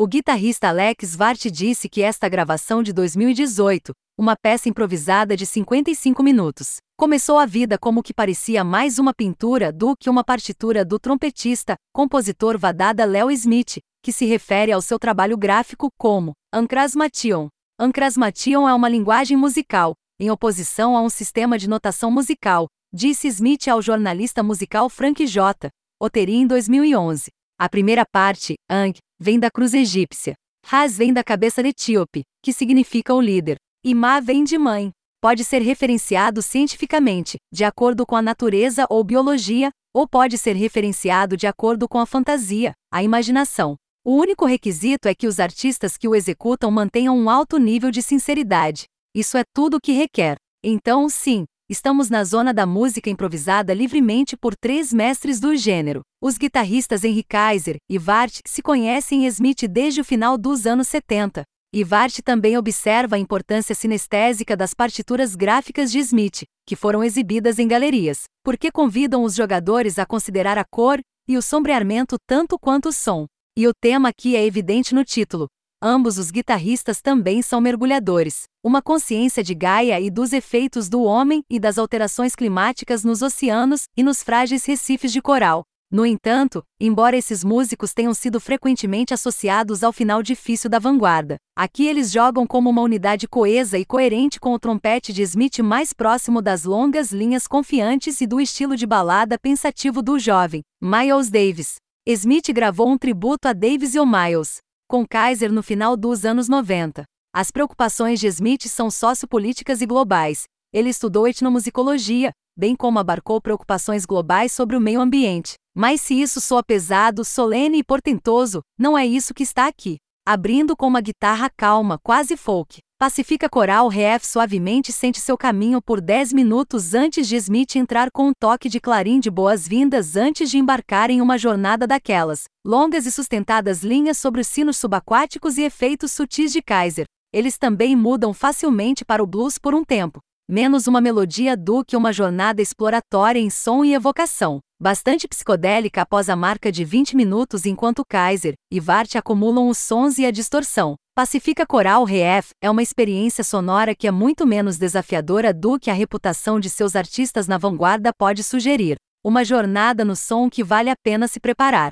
O guitarrista Alex Vart disse que esta gravação de 2018, uma peça improvisada de 55 minutos, começou a vida como que parecia mais uma pintura do que uma partitura do trompetista, compositor Vadada Leo Smith, que se refere ao seu trabalho gráfico como Ancrasmation. Ancrasmation é uma linguagem musical, em oposição a um sistema de notação musical, disse Smith ao jornalista musical Frank J. Oteri em 2011. A primeira parte, Ang, vem da cruz egípcia. Ras vem da cabeça de etíope, que significa o líder. E Ma vem de mãe. Pode ser referenciado cientificamente, de acordo com a natureza ou biologia, ou pode ser referenciado de acordo com a fantasia, a imaginação. O único requisito é que os artistas que o executam mantenham um alto nível de sinceridade. Isso é tudo o que requer. Então, sim, estamos na zona da música improvisada livremente por três mestres do gênero. Os guitarristas Henry Kaiser e Vart se conhecem em Smith desde o final dos anos 70. E Vart também observa a importância sinestésica das partituras gráficas de Smith, que foram exibidas em galerias, porque convidam os jogadores a considerar a cor e o sombreamento tanto quanto o som. E o tema aqui é evidente no título: Ambos os guitarristas também são mergulhadores, uma consciência de Gaia e dos efeitos do homem e das alterações climáticas nos oceanos e nos frágeis recifes de coral. No entanto, embora esses músicos tenham sido frequentemente associados ao final difícil da vanguarda, aqui eles jogam como uma unidade coesa e coerente com o trompete de Smith mais próximo das longas linhas confiantes e do estilo de balada pensativo do jovem, Miles Davis. Smith gravou um tributo a Davis e o Miles, com Kaiser no final dos anos 90. As preocupações de Smith são sociopolíticas e globais. Ele estudou etnomusicologia, bem como abarcou preocupações globais sobre o meio ambiente. Mas se isso soa pesado, solene e portentoso, não é isso que está aqui. Abrindo com uma guitarra calma, quase folk. Pacifica Coral Ref suavemente sente seu caminho por 10 minutos antes de Smith entrar com um toque de clarim de boas-vindas antes de embarcar em uma jornada daquelas, longas e sustentadas linhas sobre os sinos subaquáticos e efeitos sutis de Kaiser. Eles também mudam facilmente para o blues por um tempo, menos uma melodia do que uma jornada exploratória em som e evocação bastante psicodélica após a marca de 20 minutos enquanto Kaiser e Vart acumulam os sons e a distorção. Pacifica Coral Ref é uma experiência sonora que é muito menos desafiadora do que a reputação de seus artistas na vanguarda pode sugerir. Uma jornada no som que vale a pena se preparar.